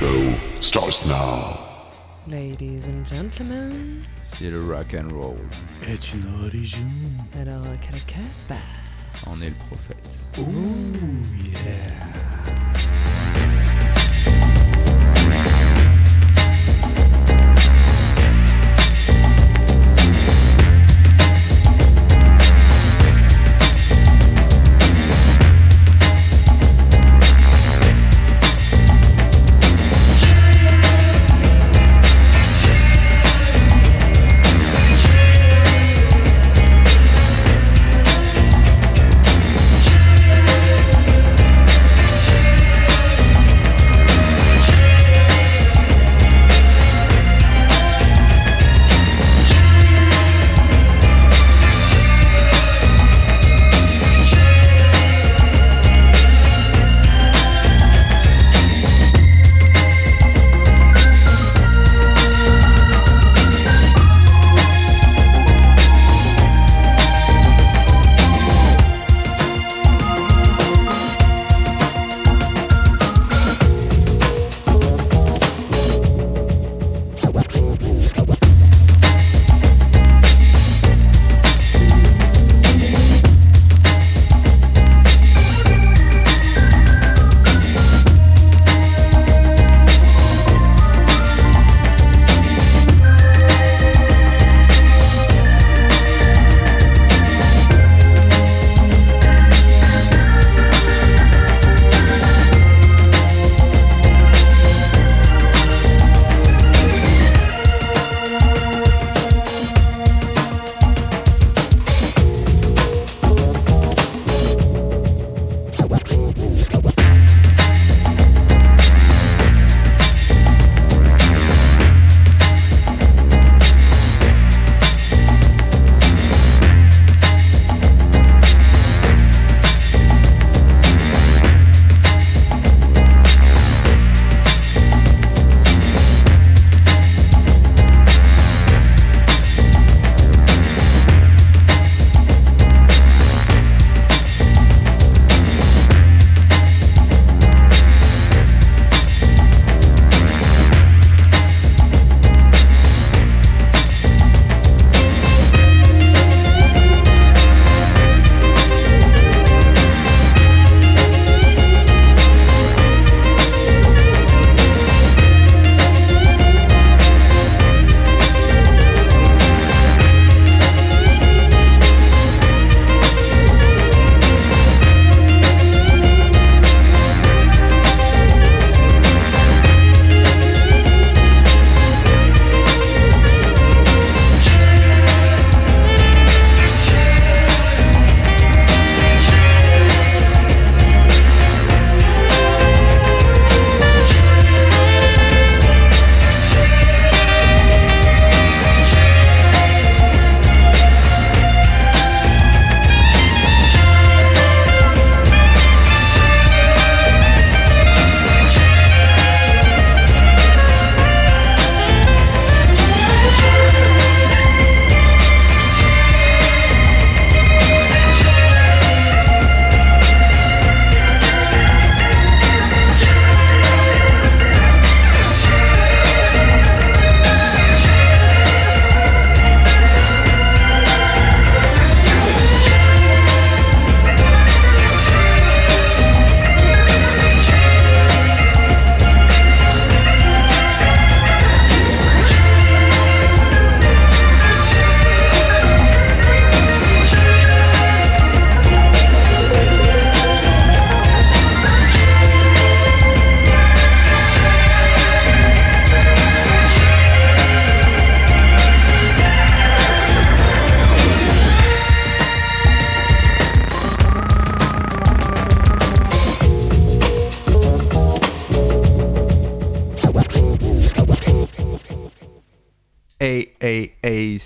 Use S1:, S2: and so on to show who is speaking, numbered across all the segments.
S1: show starts now.
S2: Ladies and gentlemen,
S3: C'est le rock and roll.
S4: est une religion.
S2: alors qu'à la Casbah.
S3: On est le prophète.
S4: Ooh, yeah.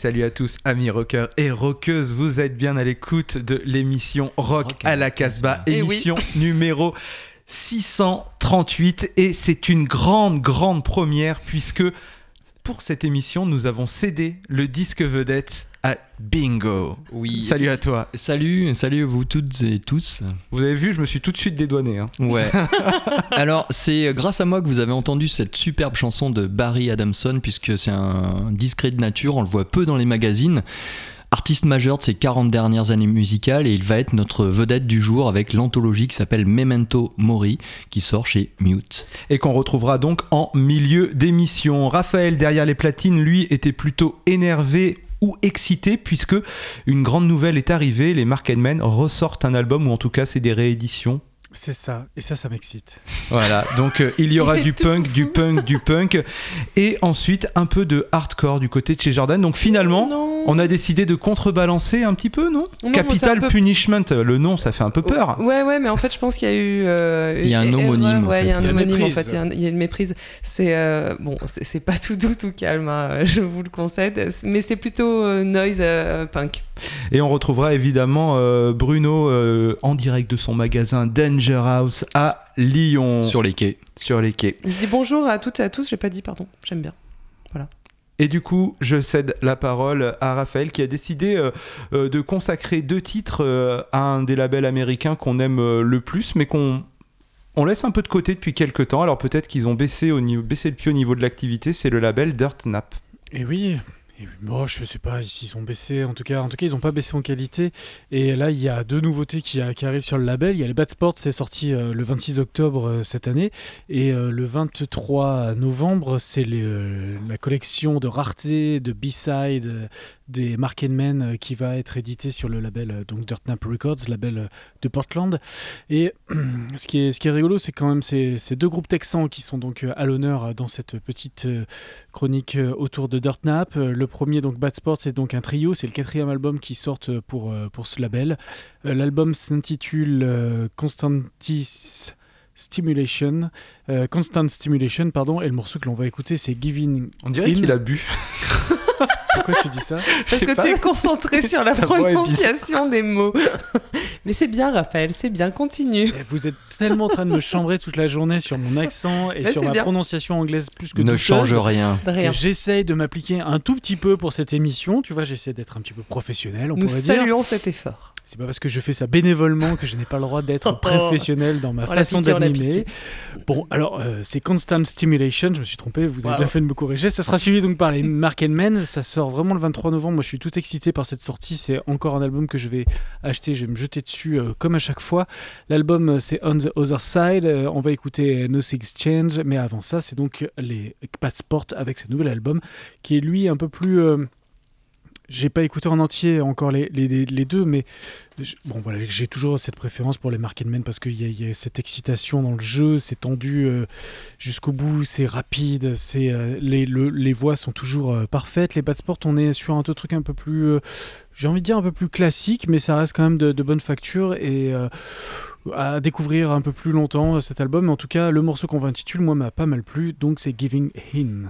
S5: Salut à tous, amis rockers et rockeuses, vous êtes bien à l'écoute de l'émission Rock, à la Casbah,
S2: Eh oui.
S5: émission numéro 638 et c'est une grande, grande première puisque pour cette émission, nous avons cédé le disque vedette à Bingo.
S6: Oui.
S5: Salut à toi.
S6: Salut, salut à vous toutes et tous.
S5: Vous avez vu, je me suis tout de suite dédouané. hein.
S6: Ouais. Alors, c'est grâce à moi que vous avez entendu cette superbe chanson de Barry Adamson, puisque c'est un discret de nature, on le voit peu dans les magazines. Artiste majeur de ces 40 dernières années musicales, et il va être notre vedette du jour avec l'anthologie qui s'appelle Memento Mori, qui sort chez Mute.
S5: Et qu'on retrouvera donc en milieu d'émission. Raphaël, derrière les platines, lui, était plutôt énervé ou excité puisque une grande nouvelle est arrivée. Les Mark Men ressortent un album, ou en tout cas, c'est des rééditions.
S4: C'est ça, et ça, ça m'excite.
S5: Voilà, donc euh, il y aura
S2: Il
S5: du punk, du punk, du punk, et ensuite un peu de hardcore du côté de chez Jordan. Donc finalement,
S2: Non.
S5: On a décidé de contrebalancer un petit peu, non,
S2: Non,
S5: Capital
S2: peu-
S5: Punishment, le nom, ça fait un peu peur.
S2: Ouais, ouais, mais en fait, je pense qu'il y a eu. euh,
S6: Il y a un homonyme, en
S2: Ouais, il y a
S6: fait.
S2: un
S4: Il y a une
S2: homonyme, en
S4: méprise.
S2: fait. Il y a un- il y, a une méprise. C'est. euh, bon, c'est c'est pas tout doux, tout calme, hein, je vous le concède. Mais c'est plutôt euh, noise euh, punk.
S5: Et on retrouvera évidemment euh, Bruno euh, en direct de son magasin Danger House à Lyon,
S6: Sur les quais.
S5: sur les quais.
S2: Je dis bonjour à toutes et à tous, j'ai pas dit pardon, j'aime bien.
S5: Et du coup, je cède la parole à Raphaël qui a décidé euh, euh, de consacrer deux titres euh, à un des labels américains qu'on aime le plus, mais qu'on on laisse un peu de côté depuis quelques temps. Alors peut-être qu'ils ont baissé, au niveau, baissé le pied au niveau de l'activité. C'est le label Dirt Nap.
S4: Et oui, bon, je sais pas s'ils ont baissé, en tout cas, en tout ils n'ont pas baissé en qualité. Et là, il y a deux nouveautés qui, arrivent sur le label. Il y a les Bad Sports, c'est sorti euh, le 26 octobre euh, cette année, et euh, le 23 novembre, c'est la collection de rareté, de B-side des Mark Men euh, qui va être édité sur le label euh, donc Dirt Nap Records, label euh, de Portland. Et ce qui est, ce qui est rigolo, c'est quand même ces, ces deux groupes texans qui sont donc à l'honneur dans cette petite chronique autour de Dirt Nap. Euh, Le premier, donc Bad Sports, c'est donc un trio. C'est le quatrième album qui sort pour, pour ce label. L'album s'intitule Constantis Stimulation. Constant Stimulation, pardon. Et le morceau que l'on va écouter, c'est Giving.
S5: On dirait qu'il a bu.
S4: Pourquoi tu dis ça
S2: Parce que
S5: pas.
S2: tu es concentré sur la prononciation des mots. Mais c'est bien, Raphaël, c'est bien, continue.
S4: Eh, Vous êtes tellement en train de me chambrer toute la journée sur mon accent et
S2: Mais
S4: sur ma
S2: bien.
S4: prononciation anglaise plus que
S6: Ne
S4: douteuse.
S6: change rien.
S2: Rien.
S4: J'essaye de m'appliquer un tout petit peu pour cette émission. Tu vois, j'essaie d'être un petit peu professionnel, on
S2: Nous
S4: pourrait dire.
S2: saluons cet effort.
S4: C'est pas parce que je fais ça bénévolement que je n'ai pas le droit d'être professionnel dans ma
S2: l'a
S4: façon d'animer. Bon, alors, euh, c'est Constant Stimulation, je me suis trompé, vous avez
S2: Wow.
S4: bien fait de me corriger. Ça sera suivi donc par les Mark Men, ça sort vraiment le 23 novembre. Moi, je suis tout excité par cette sortie. C'est encore un album que je vais acheter, je vais me jeter dessus euh, comme à chaque fois. L'album, euh, c'est On the Other Side. Euh, on va écouter No Six Change, mais avant ça, c'est donc les Pat Sport avec ce nouvel album qui est lui un peu plus. J'ai pas écouté en entier encore les, deux, mais bon voilà, j'ai toujours cette préférence pour les Mark Men parce qu'il y, a- cette excitation dans le jeu, c'est tendu euh, jusqu'au bout, c'est rapide, c'est euh, les, le- les voix sont toujours euh, parfaites. Les Bad Sport, on est sur un truc un peu plus, j'ai envie de dire un peu plus classique, mais ça reste quand même de, de bonne facture et à découvrir un peu plus longtemps cet album. En tout cas, le morceau qu'on va intituler, moi, m'a pas mal plu, donc c'est Giving In.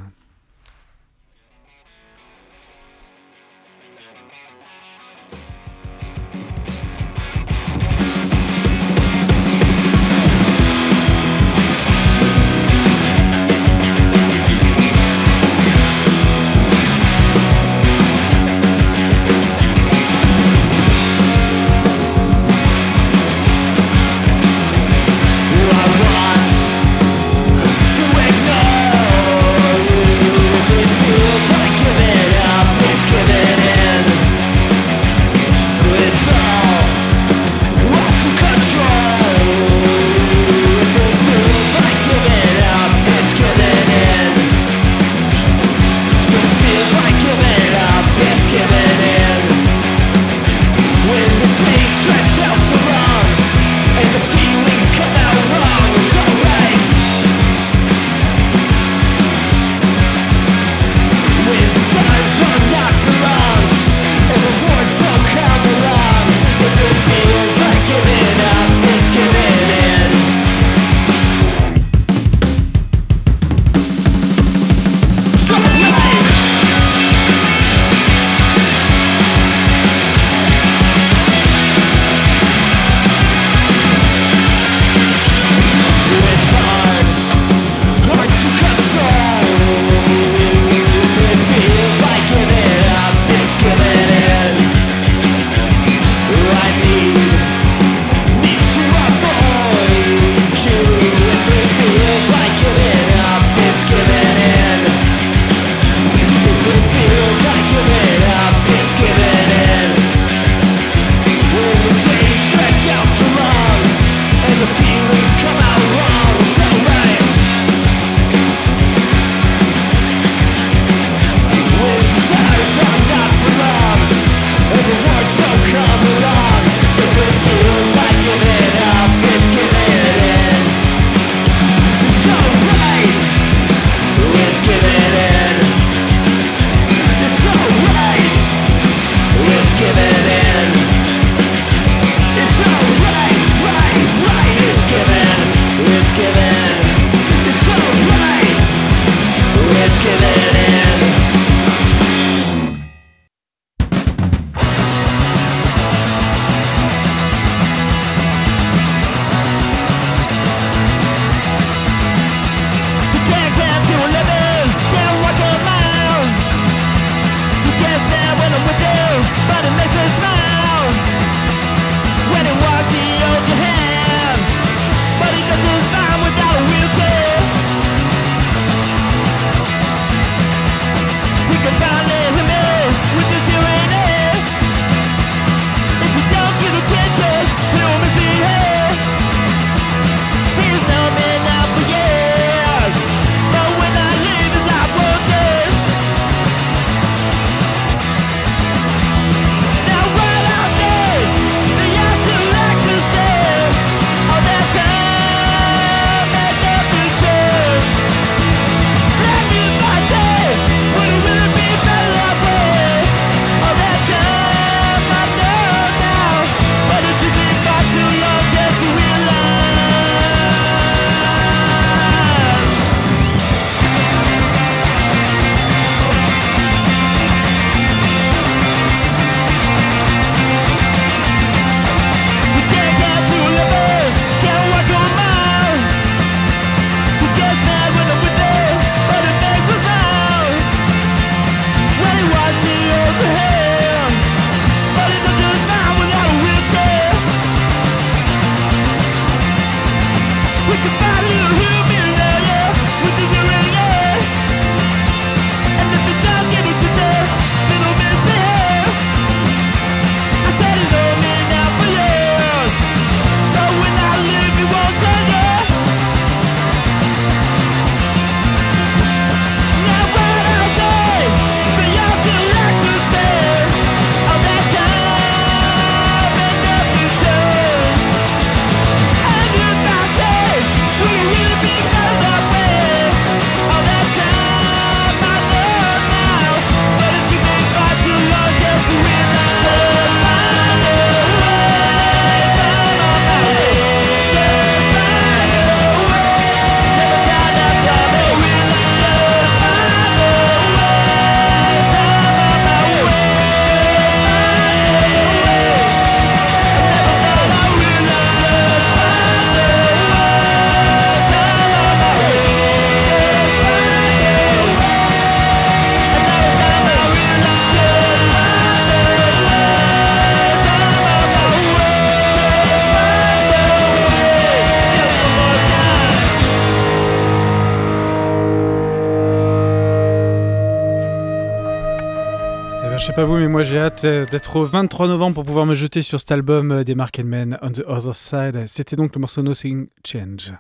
S4: Ben, je sais pas vous, mais moi j'ai hâte euh, d'être au 23 novembre pour pouvoir me jeter sur cet album euh, des Mark Men, On the Other Side. C'était donc le morceau Nothing Change.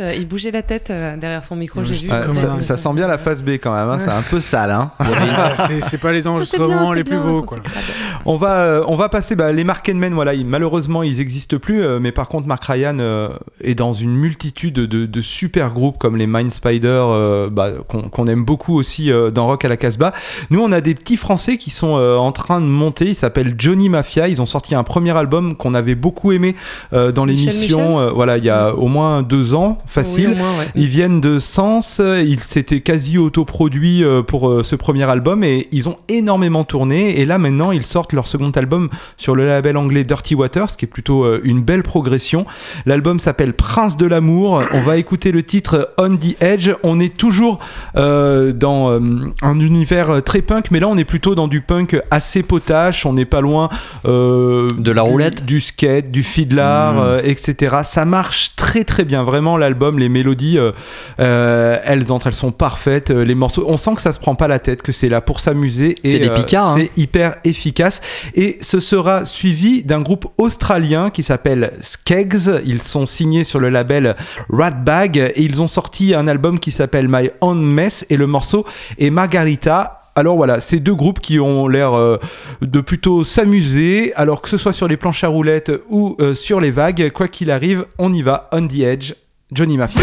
S2: Euh, Il bougeait la tête euh, derrière son micro, j'ai vu.
S5: Ça,
S4: un-
S5: ça sent bien la face B quand même, hein, c'est un peu sale. hein.
S4: Ah, c'est pas les
S2: Ça,
S4: enregistrements
S2: bien,
S4: les plus beaux, quoi.
S5: On va, euh, on va passer bah, les Mark Men. Voilà, ils- malheureusement, ils n'existent plus. euh, mais par contre, Mark Ryan euh, est dans une multitude de, de super groupes comme les Mind Spider, euh, bah, qu'on aime beaucoup aussi dans Rock à la Casbah. Nous, on a des petits Français qui sont en train de monter. Ils s'appellent Johnny Mafia. Ils ont sorti un premier album qu'on avait beaucoup aimé dans l'émission. Voilà, il y a au moins deux ans, facile.
S2: Oui, au moins, ouais.
S5: Ils viennent de Sens, ils s'étaient quasi autoproduits pour ce premier album et ils ont énormément tourné et là maintenant ils sortent leur second album sur le label anglais Dirty Water, ce qui est plutôt euh, une belle progression. L'album s'appelle Prince de l'amour, on va écouter le titre On the Edge, on est toujours euh, dans euh, un univers très punk mais là on est plutôt dans du punk assez potache, on n'est pas loin euh,
S6: De la
S5: du-
S6: roulette
S5: du skate, du fiddler,
S6: Mm.
S5: euh, etc. Ça marche très très bien, vraiment l'album, les mélodies, elles entrent, elles sont parfaites, les morceaux, on sent que ça se prend pas la tête, que c'est là pour s'amuser et
S6: C'est hein.
S5: c'est hyper efficace. Et ce sera suivi d'un groupe australien qui s'appelle Skeggs. Ils sont signés sur le label Ratbag et ils ont sorti un album qui s'appelle My Own Mess et le morceau est Margarita. Alors voilà, ces deux groupes qui ont l'air euh, de plutôt s'amuser, alors que ce soit sur les planches à roulettes ou euh, sur les vagues, quoi qu'il arrive, on y va, on the edge, Johnny Mafia.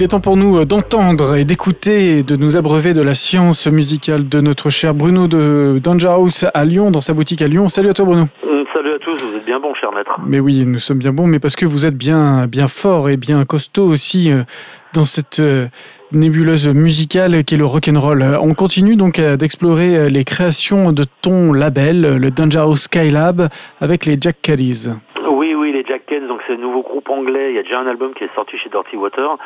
S4: Il est temps pour nous d'entendre et d'écouter de nous abreuver de la science musicale de notre cher Bruno de Danger House à Lyon, dans sa boutique à Lyon. Salut à toi Bruno.
S7: Hum, Salut à tous, vous êtes bien bon, cher maître.
S4: Mais oui, nous sommes bien bons, mais parce que vous êtes bien, bien fort et bien costaud aussi euh, dans cette euh, nébuleuse musicale qu'est le rock'n'roll. Euh, On continue donc euh, d'explorer euh, les créations de ton label, euh, le Danger House Skylab, avec les Jack Caddies.
S7: Oui, oui, les Jack Kens, donc c'est le nouveau groupe anglais. Il y a déjà un album qui est sorti chez Dirty Water.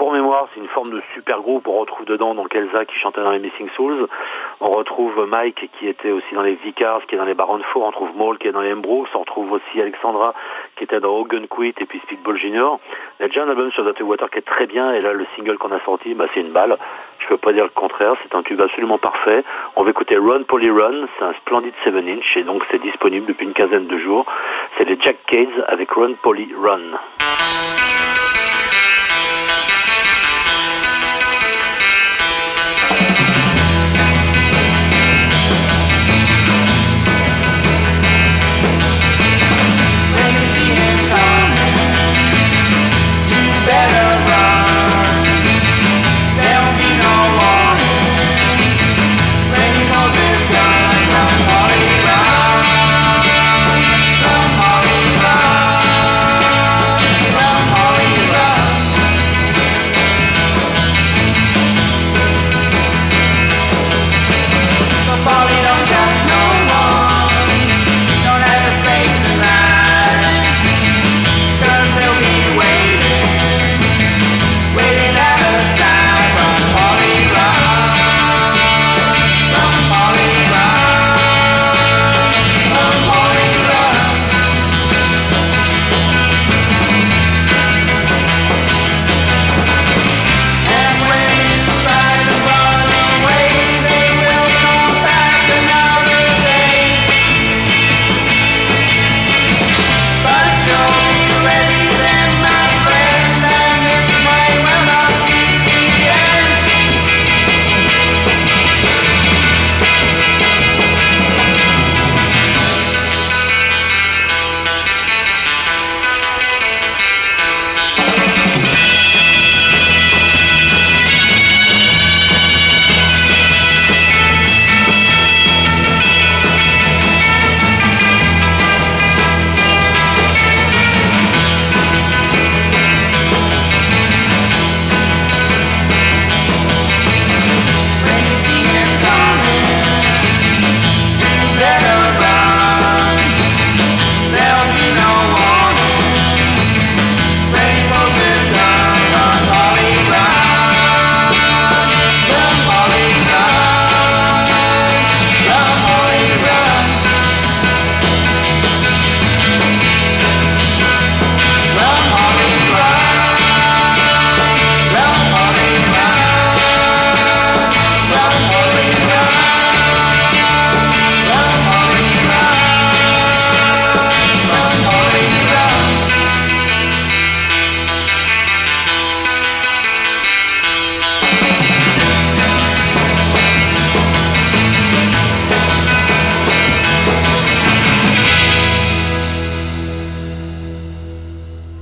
S7: Pour mémoire, c'est une forme de super groupe. On retrouve dedans donc Elsa qui chantait dans les Missing Souls. On retrouve Mike qui était aussi dans les Vicars, qui est dans les Baron Four. On retrouve Maul qui est dans les Embros. On retrouve aussi Alexandra qui était dans Hogan Quit et puis Speedball Junior. Il y a déjà un album sur Dirty Water qui est très bien. Et là, le single qu'on a sorti, bah, c'est une balle. Je peux pas dire le contraire. C'est un tube absolument parfait. On va écouter Run Polly Run. C'est un splendide 7 inch et donc c'est disponible depuis une quinzaine de jours. C'est les Jack Cades avec Run Polly Run.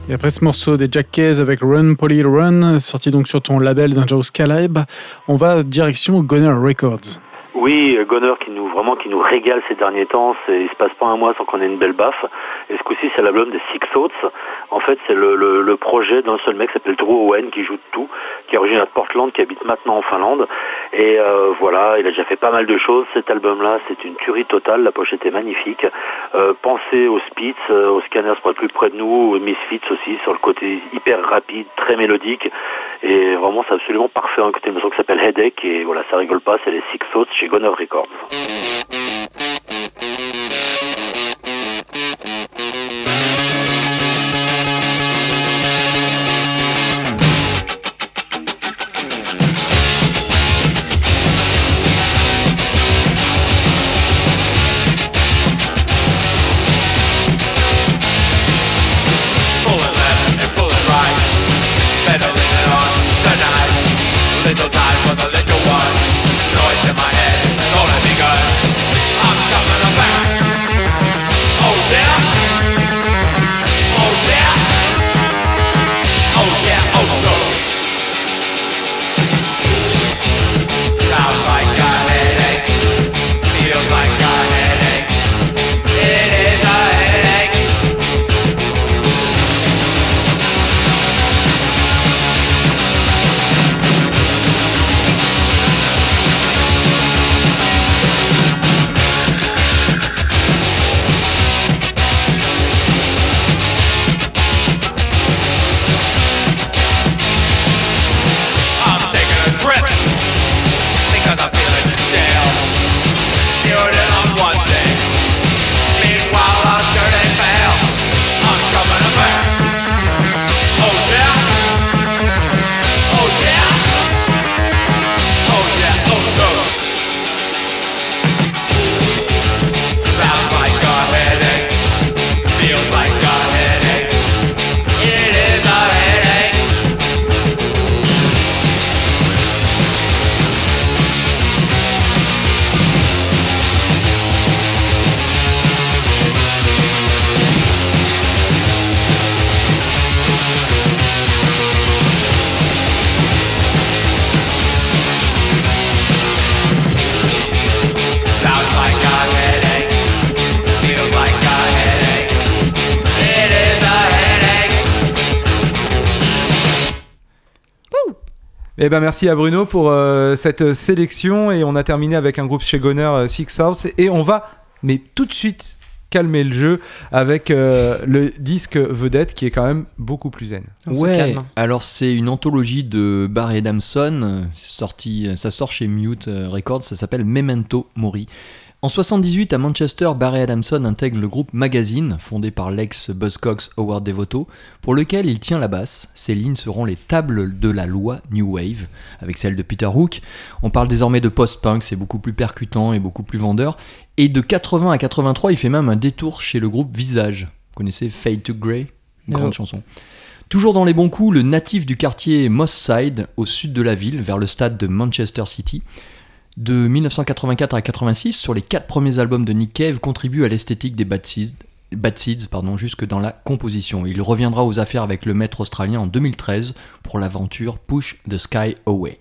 S4: Et après ce morceau des Jack Case avec Run Polly Run, sorti donc sur ton label Dangerous Caleb, on va direction Goner Records.
S7: Oui, Goner qui nous vraiment qui nous régale ces derniers temps. Il se passe pas un mois sans qu'on ait une belle baffe. Et ce coup-ci, c'est l'album des Six Oats. En fait, c'est le, projet d'un seul mec qui s'appelle Drew Owen qui joue de tout, qui est originaire de Portland, qui habite maintenant en Finlande. Et euh, voilà, il a déjà fait pas mal de choses. Cet album-là, c'est une tuerie totale. La pochette est magnifique. Euh, pensez aux Spitz, euh, aux Scanners pour être plus près de nous, aux Misfits aussi, sur le côté hyper rapide, très mélodique. Et vraiment, c'est absolument parfait. Un côté une chanson qui s'appelle Headache. Et voilà, ça rigole pas, c'est les Six chez Goner Records.
S5: Eh ben merci à Bruno pour euh, cette sélection et on a terminé avec un groupe chez Goner euh, Six House et on va mais tout de suite calmer le jeu avec euh, le disque vedette qui est quand même beaucoup plus zen.
S2: On
S6: ouais,
S2: calme.
S6: alors c'est une anthologie de Barry Adamson, sorti, ça sort chez Mute Records, ça s'appelle Memento Mori. En 78, à Manchester, Barry Adamson intègre le groupe Magazine, fondé par l'ex Buzzcocks Howard Devoto, pour lequel il tient la basse. Ces lignes seront les tables de la loi New Wave, avec celle de Peter Hook. On parle désormais de post-punk, c'est beaucoup plus percutant et beaucoup plus vendeur. Et de 80 à 83, il fait même un détour chez le groupe Visage. Vous connaissez Fade to Grey Grande
S2: Non.
S6: chanson. Toujours dans les bons coups, le natif du quartier Moss Side, au sud de la ville, vers le stade de Manchester City. De 1984 à 86, sur les quatre premiers albums de Nick Cave, contribue à l'esthétique des Bad Seeds, Bad jusque dans la composition. Il reviendra aux affaires avec le maître australien en 2013 pour l'aventure Push the Sky Away.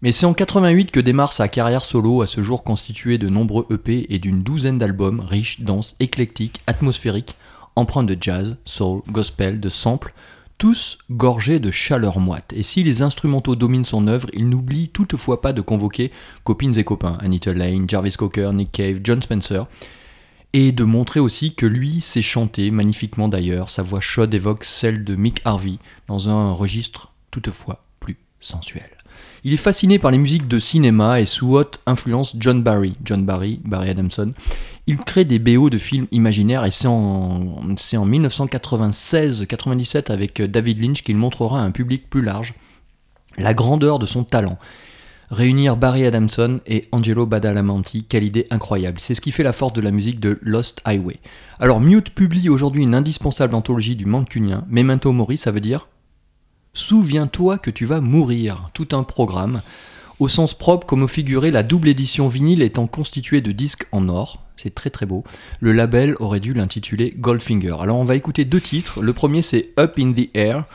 S6: Mais c'est en 88 que démarre sa carrière solo, à ce jour constituée de nombreux EP et d'une douzaine d'albums riches, denses, éclectiques, atmosphériques, empreints de jazz, soul, gospel, de samples, tous gorgés de chaleur moite. Et si les instrumentaux dominent son œuvre, il n'oublie toutefois pas de convoquer copines et copains, Anita Lane, Jarvis Cocker, Nick Cave, John Spencer, et de montrer aussi que lui sait chanter, magnifiquement d'ailleurs, sa voix chaude évoque celle de Mick Harvey, dans un registre toutefois plus sensuel. Il est fasciné par les musiques de cinéma et sous haute influence John Barry, John Barry, Barry Adamson. Il crée des BO de films imaginaires et c'est en, en 1996-97 avec David Lynch qu'il montrera à un public plus large la grandeur de son talent. Réunir Barry Adamson et Angelo Badalamenti, quelle idée incroyable. C'est ce qui fait la force de la musique de Lost Highway. Alors Mute publie aujourd'hui une indispensable anthologie du mancunien, Memento Mori, ça veut dire Souviens-toi que tu vas mourir, tout un programme.
S8: Au sens propre comme au figuré, la double édition vinyle étant constituée de disques en or, c'est très très beau. Le label aurait dû l'intituler Goldfinger. Alors on va écouter deux titres. Le premier c'est Up in the Air,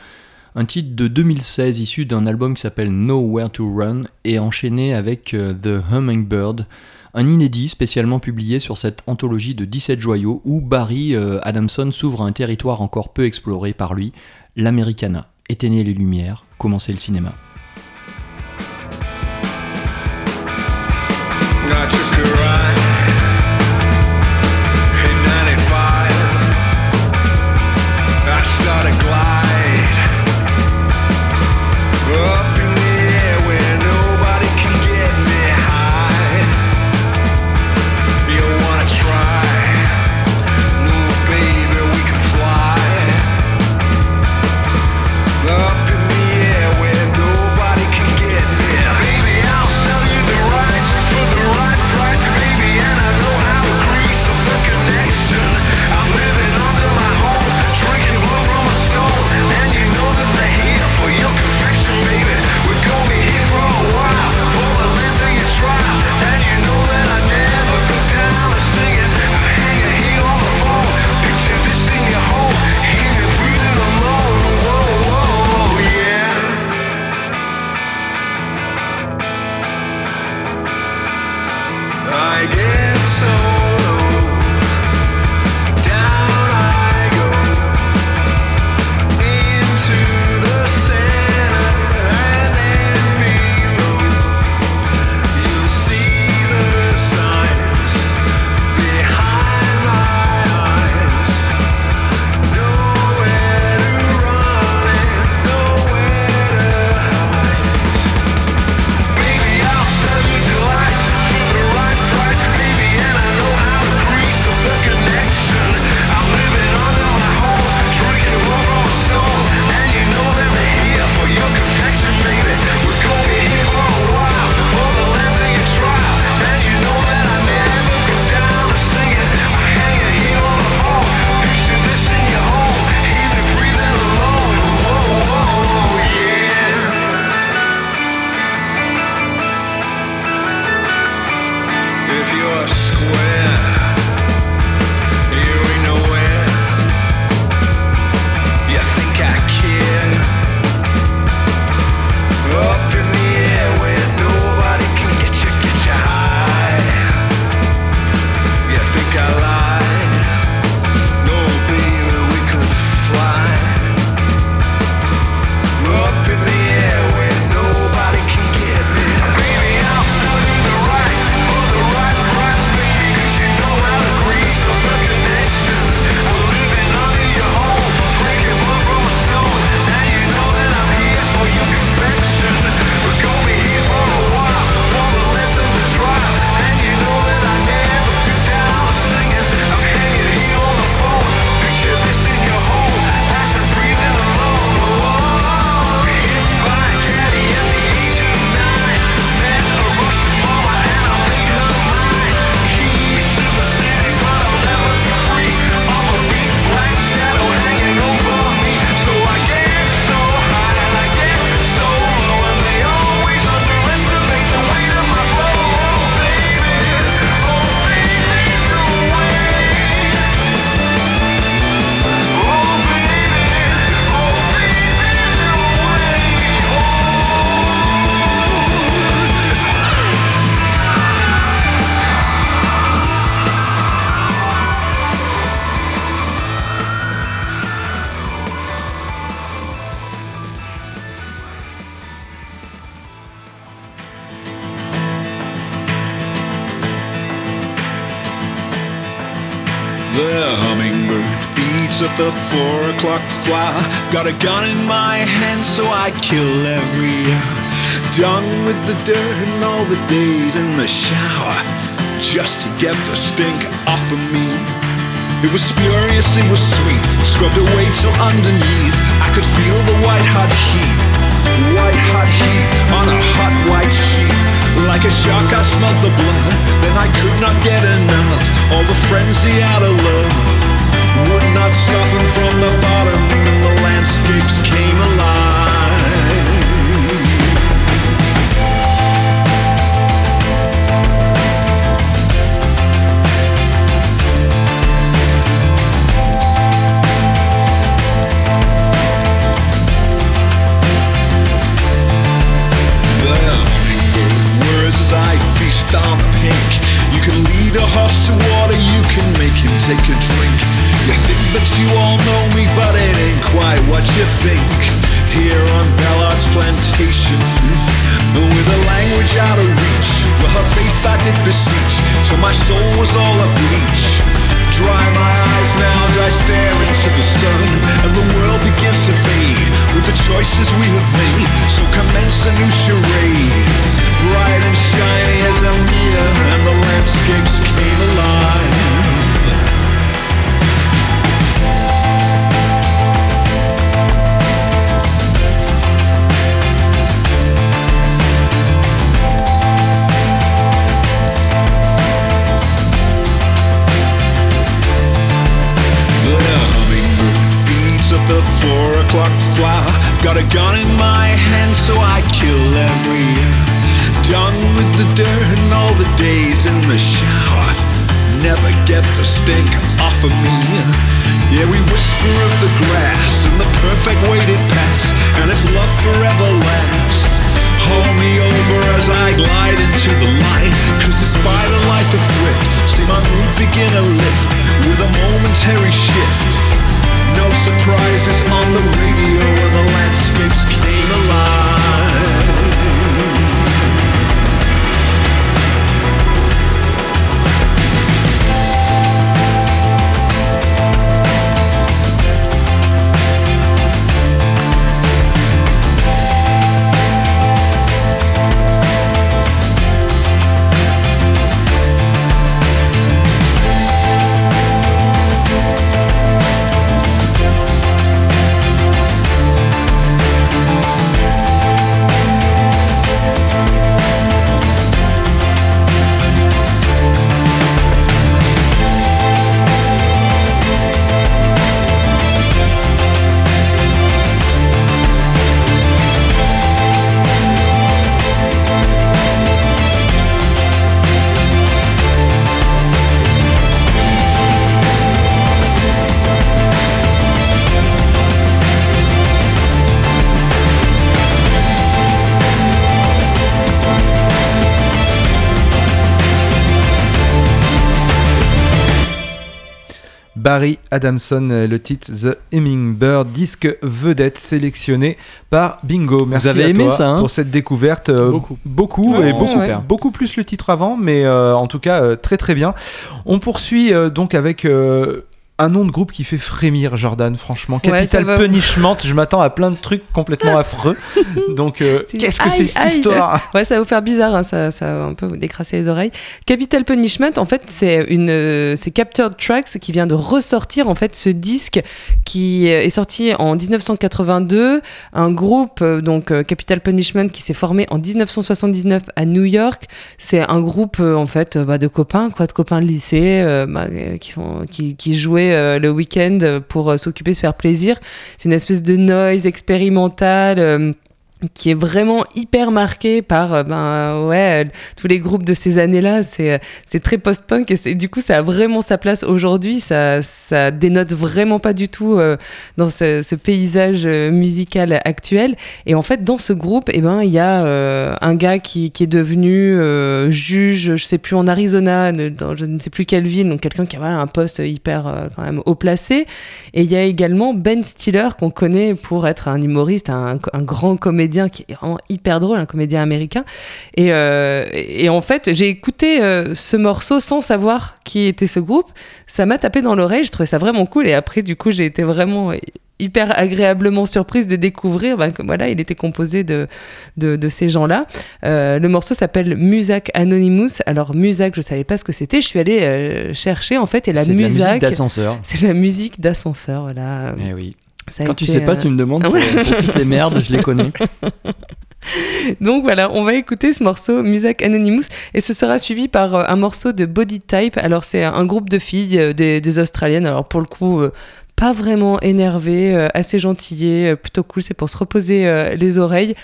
S8: un titre de 2016 issu d'un album qui s'appelle Nowhere to Run et enchaîné avec euh, The Hummingbird, un inédit spécialement publié sur cette anthologie de 17 joyaux où Barry euh, Adamson s'ouvre un territoire encore peu exploré par lui, l'Americana. Éteignez les lumières, commencez le cinéma.
S9: four o'clock fly. Got a gun in my hand, so I kill every hour. Done with the dirt and all the days in the shower, just to get the stink off of me. It was spurious, it was sweet, scrubbed away till underneath. I could feel the white hot heat, white hot heat on a hot white sheet. Like a shark, I smelled the blood, then I could not get enough. All the frenzy out of love would not soften from the bottom, and the landscapes came alive.
S8: Did beseech, till my soul was all a bleach. Dry my eyes now as I stare into the sun, and the world begins to fade with the choices we have made. So commence a new charade, of me. Yeah, we whisper of the grass and the perfect weighted pass, and its love forever lasts. Hold me over as I glide into the light, cause despite a life of thrift, see my mood begin to lift with a momentary shift.
S5: Adamson, euh, le titre The Hummingbird, disque vedette sélectionné par Bingo. Merci
S6: avez
S5: à
S6: aimé
S5: toi
S6: ça, hein
S5: pour cette découverte. euh,
S4: Beaucoup.
S5: beaucoup et beaucoup,
S6: super.
S5: beaucoup plus le titre avant, mais euh, en tout cas euh, très très bien. On poursuit euh, donc avec euh, un nom de groupe qui fait frémir Jordan, franchement. Capital. Punishment, je m'attends à plein de trucs complètement affreux. Donc euh, qu'est-ce que c'est cette histoire
S2: Ouais, ça va vous faire bizarre, hein, ça, ça va un peu vous décrasser les oreilles. Capital Punishment, en fait, c'est une, euh, c'est Captured Tracks qui vient de ressortir en fait ce disque qui euh, est sorti en 1982. Un groupe, donc euh, Capital Punishment, qui s'est formé en 1979 à New York. C'est un groupe en fait bah, de copains, quoi, de copains de lycée, bah, qui, sont, qui, qui jouaient euh, le week-end pour euh, s'occuper, se faire plaisir. C'est une espèce de noise expérimental. Qui est vraiment hyper marqué par euh, ben ouais tous les groupes de ces années-là. C'est euh, c'est très post-punk et du coup ça a vraiment sa place aujourd'hui. Ça ça dénote vraiment pas du tout euh, dans ce, paysage musical actuel. Et en fait dans ce groupe et ben il y a un gars qui, qui est devenu juge je sais plus en Arizona dans je ne sais plus quelle ville donc quelqu'un qui a voilà, un poste hyper quand même haut placé. Et il y a également Ben Stiller qu'on connaît pour être un humoriste, un, un grand comédien qui est vraiment hyper drôle, un comédien américain. Et, euh, et en fait, j'ai écouté euh, ce morceau sans savoir qui était ce groupe. Ça m'a tapé dans l'oreille, je trouvais ça vraiment cool. Et après, du coup, j'ai été vraiment hyper agréablement surprise de découvrir ben, que voilà, il était composé de, de, de ces gens-là. Euh, le morceau s'appelle Musac Anonymous. Alors, Musac, je savais pas ce que c'était. Je suis allée euh, chercher en fait. Et la
S6: C'est de la musique
S2: Musac,
S6: d'ascenseur.
S2: c'est la musique d'ascenseur. Voilà.
S6: Eh oui.
S2: Ça
S6: Quand tu sais pas,
S2: euh,
S6: tu me demandes pour,
S2: ouais.
S6: pour toutes les merdes, je les connais.
S2: Donc voilà, on va écouter ce morceau Music Anonymous et ce sera suivi par euh, un morceau de Body Type. Alors c'est un groupe de filles, euh, des, des Australiennes. Alors pour le coup, pas vraiment énervé, euh, assez gentillé, euh, plutôt cool. C'est pour se reposer les oreilles.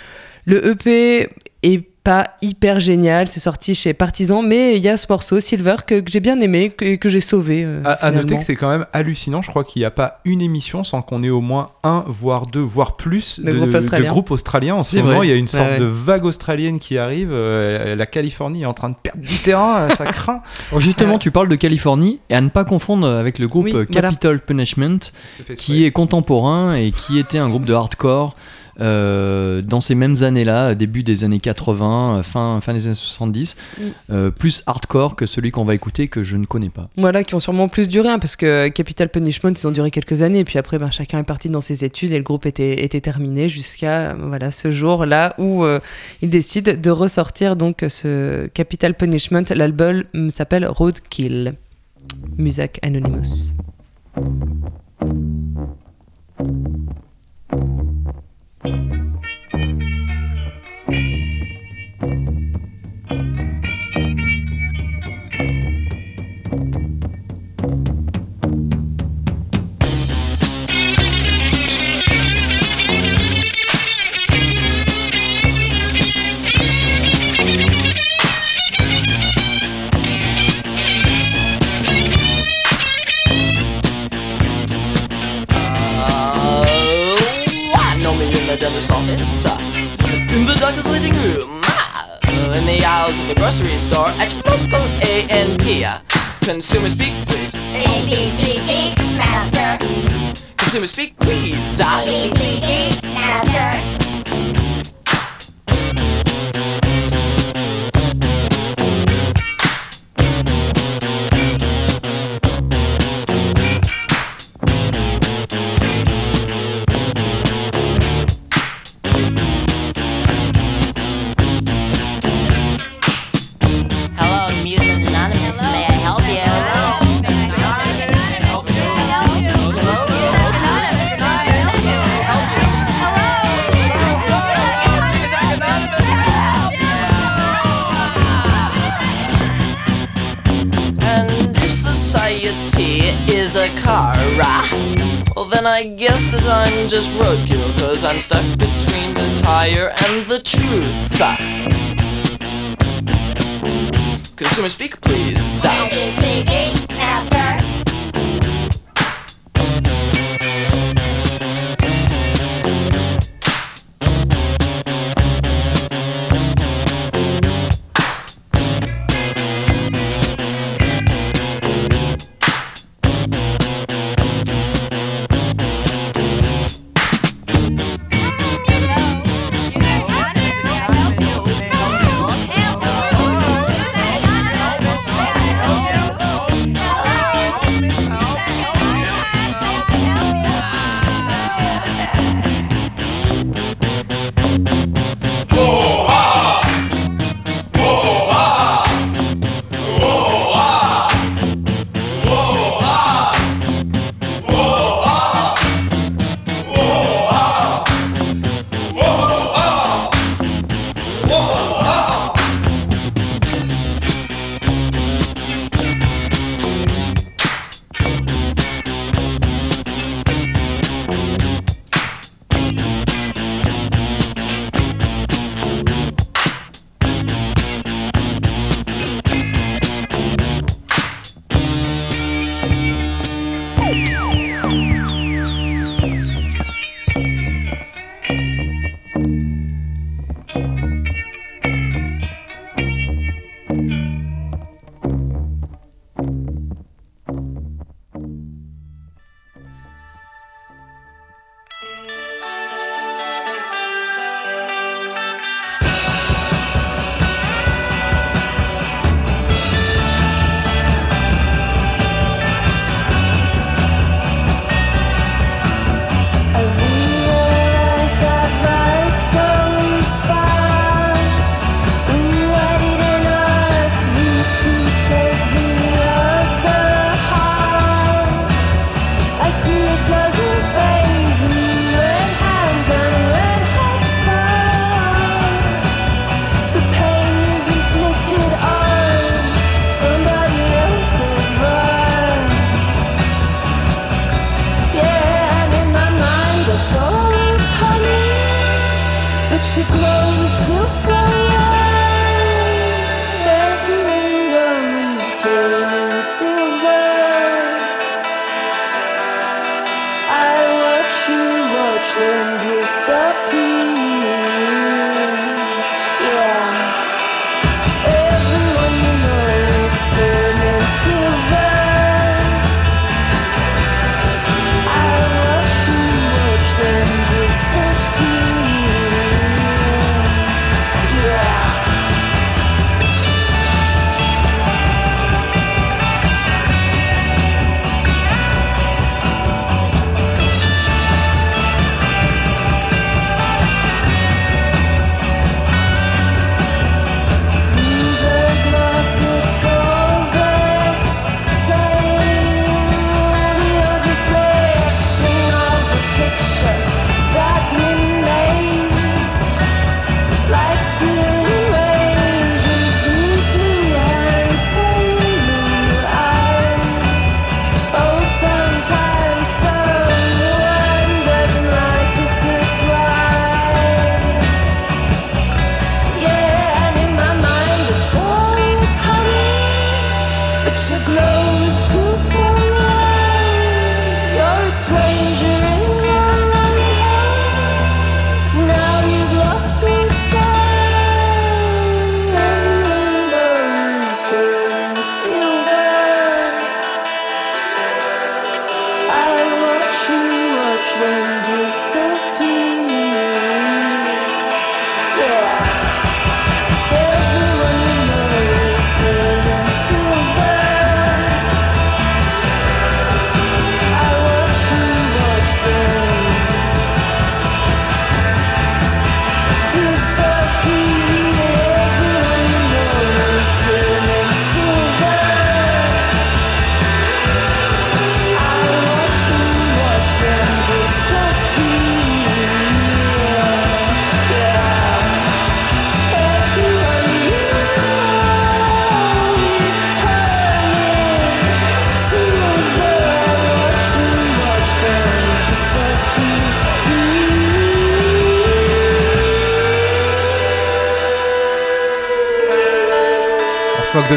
S2: Le EP est pas hyper génial. C'est sorti chez Partisan, mais il y a ce morceau Silver que, que j'ai bien aimé, que, que j'ai sauvé. euh,
S5: À, à noter que c'est quand même hallucinant. Je crois qu'il n'y a pas une émission sans qu'on ait au moins un, voire deux, voire plus
S2: De groupes australiens.
S5: groupes australiens. En ce
S6: C'est
S5: moment,
S6: vrai.
S5: il y a une sorte
S2: Ouais, ouais.
S5: de vague australienne qui arrive. Euh, la Californie est en train de perdre du terrain. ça craint.
S6: Alors justement,
S2: Ouais.
S6: tu parles de Californie et à ne pas confondre avec le groupe
S2: Oui, voilà.
S6: Capital Punishment, qui est contemporain et qui était un groupe de hardcore dans ces mêmes années-là, début des années 80, euh, fin, fin des années 70,
S2: Mm.
S6: euh, plus hardcore que celui qu'on va écouter que je ne connais pas.
S2: Voilà, qui ont sûrement plus duré, hein, parce que Capital Punishment, ils ont duré quelques années, et puis après, ben, chacun est parti dans ses études, et le groupe était, était terminé jusqu'à euh, voilà, ce jour-là où euh, ils décident de ressortir donc ce Capital Punishment. L'album hum, s'appelle Roadkill. Musac Anonymous.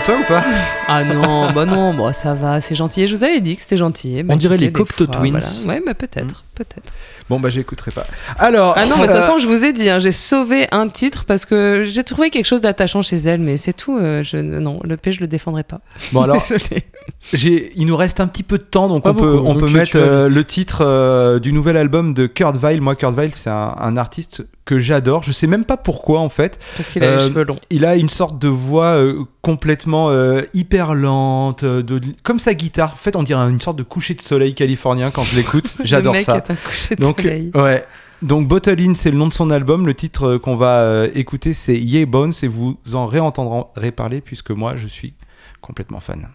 S5: Toi ou pas?
S2: Ah non, bah non, bon, ça va, c'est gentil. Et je vous avais dit que c'était gentil. Bah,
S6: On dirait les Cocteau Twins.
S2: voilà. Ouais, bah peut-être, peut-être.
S5: Bon, bah j'écouterai pas. Alors.
S2: Ah non, mais de toute
S5: euh,
S2: façon, je vous ai dit, hein, j'ai sauvé un titre parce que j'ai trouvé quelque chose d'attachant chez elle, mais c'est tout. euh, je, non, le P, je le défendrai pas.
S5: Bon alors, il nous reste un petit peu de temps, donc
S4: Pas
S5: on peut, on
S4: donc
S5: peut mettre euh, le titre euh, du nouvel album de Kurt Weill. Moi, Kurt Weill, c'est un, un artiste que j'adore. Je sais même pas pourquoi en fait.
S2: Parce qu'il a
S5: Euh,
S2: les cheveux longs.
S5: Il a une sorte de voix euh, complètement euh, hyper lente, euh, de, comme sa guitare. En fait, on dirait une sorte de coucher de soleil californien quand je l'écoute. J'adore ça.
S2: est un coucher de
S5: Donc,
S2: soleil.
S5: ouais. Donc, Bottle In, c'est le nom de son album. Le titre euh, qu'on va euh, écouter, c'est Yeah Bones, et vous en réentendrez parler puisque moi, je suis complètement fan.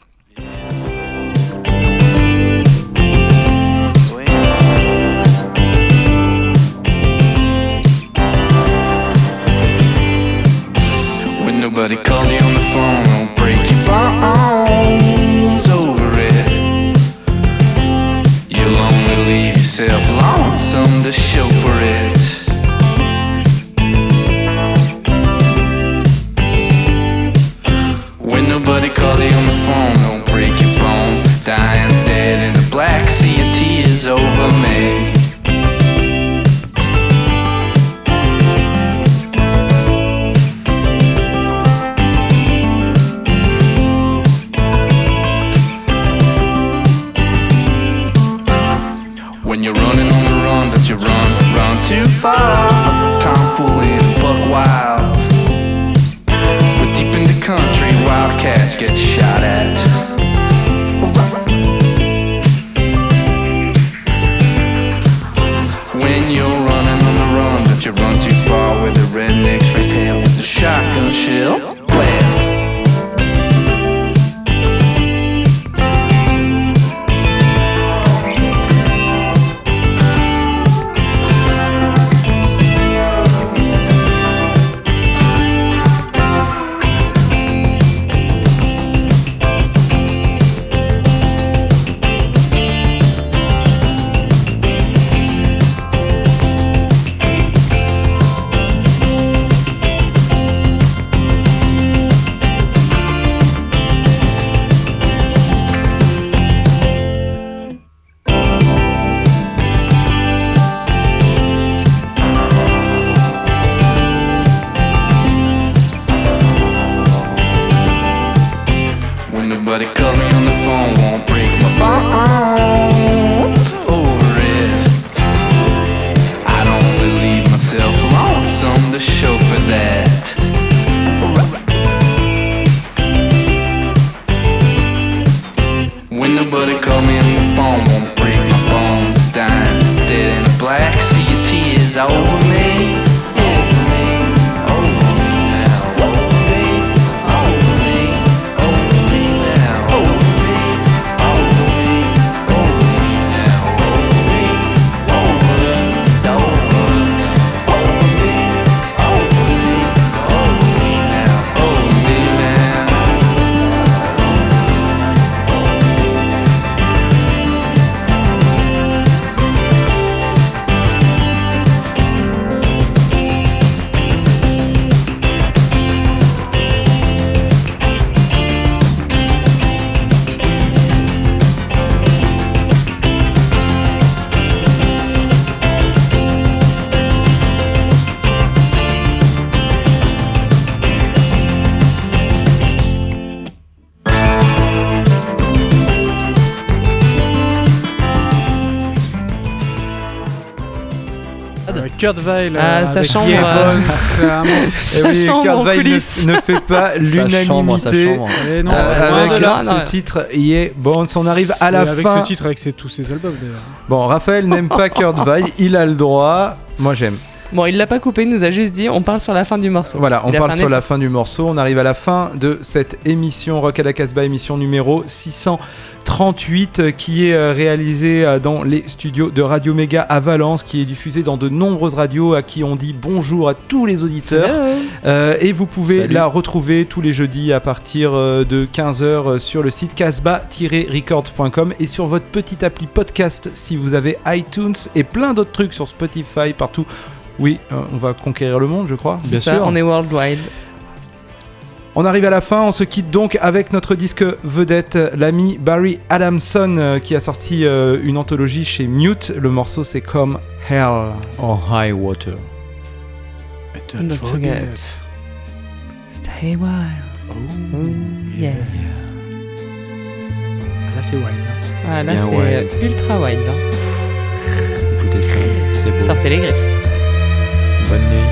S10: When nobody calls you on the phone, don't break your bones over it. You'll only leave yourself lonesome to show for it. Far. Tomfooly and buck wild. We're deep in the country, wildcats get shot at. When you're running on the run, that you run too far where the rednecks raise hell with the shotgun shell.
S4: Kurt Weill.
S2: Ah,
S4: euh,
S2: sa chambre, euh,
S5: Kurt Weill ne, ne fait pas l'unanimité avec
S4: de là.
S2: non,
S5: ce titre Yeah Bones. On arrive à la
S4: Et avec
S5: fin.
S4: ce titre, avec ses- tous ses albums d'ailleurs.
S5: Bon, Raphaël n'aime pas Kurt Weill, il a le droit. Moi j'aime.
S2: Bon, il l'a pas coupé, il nous a juste dit on parle sur la fin du morceau.
S5: Voilà, on parle sur la fin du morceau. On arrive à la fin de cette émission Rock à la Casbah, émission numéro 638, euh, qui est euh, réalisée euh, dans les studios de Radio Méga à Valence, qui est diffusée dans de nombreuses radios, à qui on dit bonjour à tous les auditeurs. Euh, et vous pouvez
S6: Salut.
S5: la retrouver tous les jeudis à partir de 15h sur le site casbah-records.com et sur votre petite appli podcast si vous avez iTunes et plein d'autres trucs sur Spotify partout. Oui, euh, on va conquérir le monde, je crois.
S2: C'est
S6: Bien
S2: ça,
S6: sûr.
S2: on est worldwide.
S5: On arrive à la fin, on se quitte donc avec notre disque vedette, l'ami Barry Adamson, euh, qui a sorti euh, une anthologie chez Mute. Le morceau c'est comme Hell.
S6: En high water.
S2: Don't forget. Stay wild.
S4: Oh,
S2: yeah.
S4: Ah, Là, c'est wild. hein.
S2: Ah, là, c'est ultra wild. hein.
S6: Écoutez ça, c'est beau.
S2: Sortez les griffes.
S6: Bonne nuit.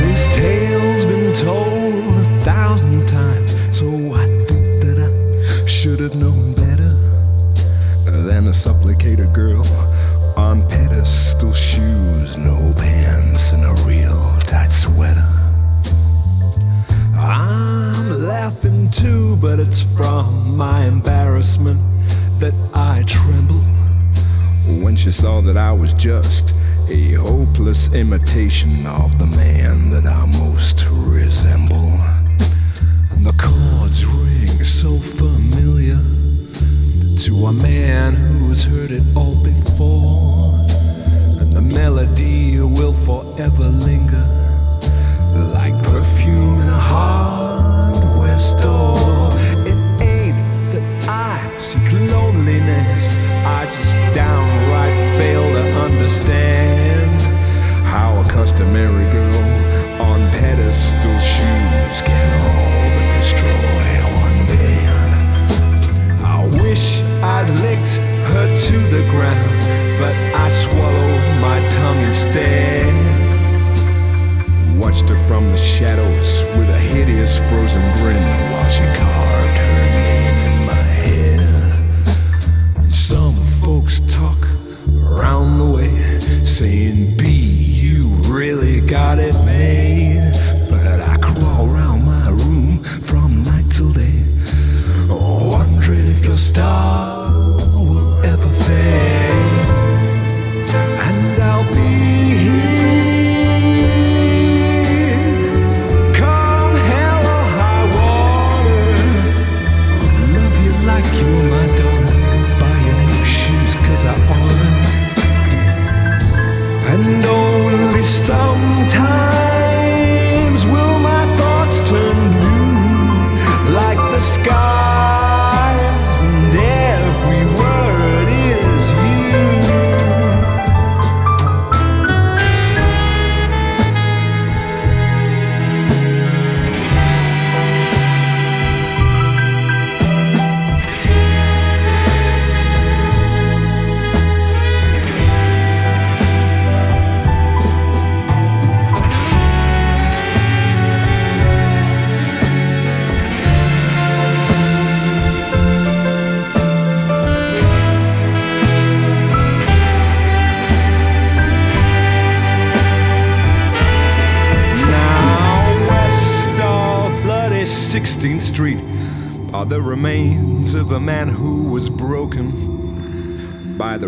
S8: This tale's been told a thousand times, so I think that I should have known better than to supplicate a girl on pedestal shoes, no pants, and a real tight sweater. I'm laughing too, but it's from my embarrassment that I tremble when she saw that I was just a hopeless imitation of the man that I most resemble. And the chords ring so familiar to a man who's heard it all before. And the melody will forever linger like perfume in a hardware store. I seek loneliness, I just downright fail to understand how a customary girl on pedestal shoes can all but destroy one man. I wish I'd licked her to the ground, but I swallowed my tongue instead. Watched her from the shadows with a hideous frozen grin while she carved around the way saying, B, you really got it made. But I crawl around my room from night till day, wondering if your star will ever fade.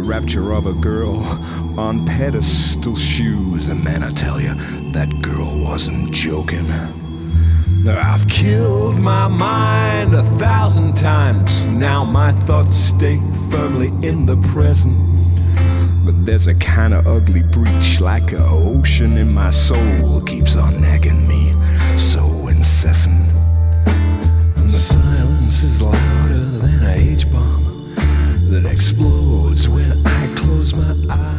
S8: rapture of a girl on pedestal shoes. And man, I tell you, that girl wasn't joking. I've killed my mind a thousand times. Now my thoughts stay firmly in the present. But there's a kind of ugly breach, like an ocean in my soul, keeps on nagging me so incessant. And the silence is louder than a H bomb that explodes close when I close my eyes.